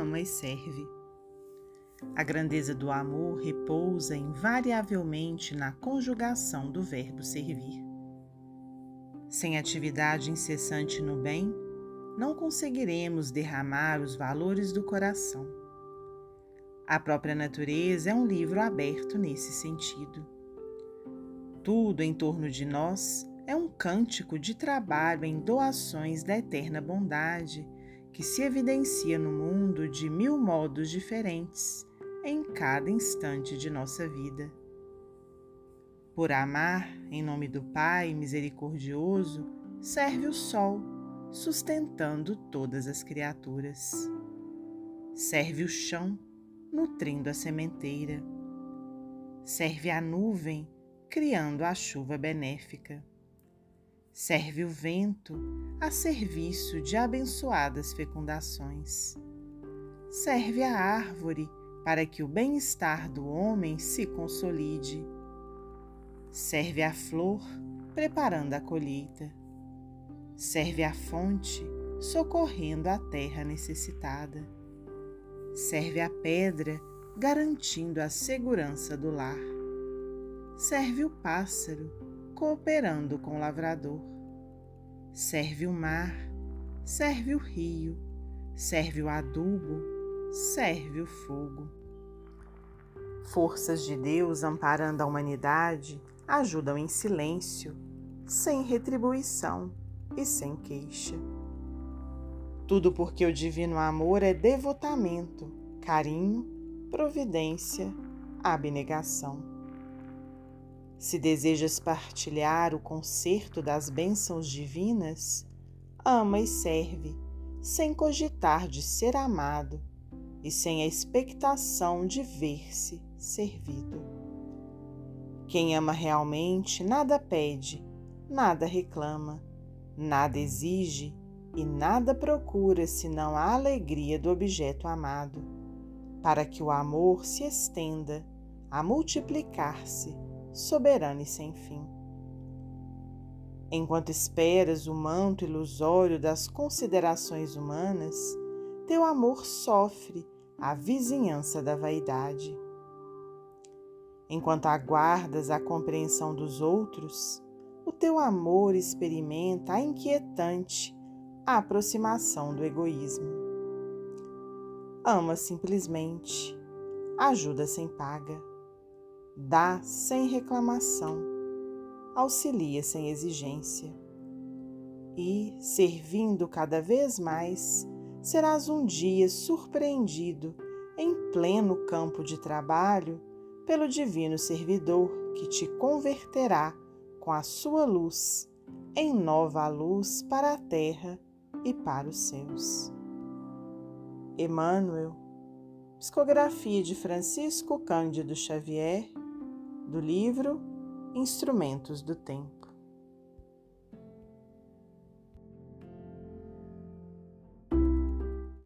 ama e serve. A grandeza do amor repousa invariavelmente na conjugação do verbo servir. Sem atividade incessante no bem, não conseguiremos derramar os valores do coração. A própria natureza é um livro aberto nesse sentido. Tudo em torno de nós é um cântico de trabalho em doações da eterna bondade que se evidencia no mundo de mil modos diferentes em cada instante de nossa vida. Por amar, em nome do Pai misericordioso, serve o sol, sustentando todas as criaturas. Serve o chão, nutrindo a sementeira. Serve a nuvem, criando a chuva benéfica. Serve o vento a serviço de abençoadas fecundações. Serve a árvore para que o bem-estar do homem se consolide. Serve a flor, preparando a colheita. Serve a fonte, socorrendo a terra necessitada. Serve a pedra, garantindo a segurança do lar. Serve o pássaro, cooperando com o lavrador. Serve o mar, serve o rio, serve o adubo, serve o fogo. Forças de Deus amparando a humanidade ajudam em silêncio, sem retribuição e sem queixa. Tudo porque o divino amor é devotamento, carinho, providência, abnegação. Se desejas partilhar o concerto das bênçãos divinas, ama e serve, sem cogitar de ser amado e sem a expectação de ver-se servido. Quem ama realmente nada pede, nada reclama, nada exige e nada procura senão a alegria do objeto amado, para que o amor se estenda a multiplicar-se, soberano e sem fim. Enquanto esperas o manto ilusório das considerações humanas, teu amor sofre a vizinhança da vaidade. Enquanto aguardas a compreensão dos outros, o teu amor experimenta a inquietante aproximação do egoísmo. Ama simplesmente, ajuda sem paga, dá sem reclamação, auxilia sem exigência. E, servindo cada vez mais, serás um dia surpreendido em pleno campo de trabalho pelo divino servidor que te converterá com a sua luz em nova luz para a terra e para os céus. Emmanuel, psicografia de Francisco Cândido Xavier, do livro Instrumentos do Tempo.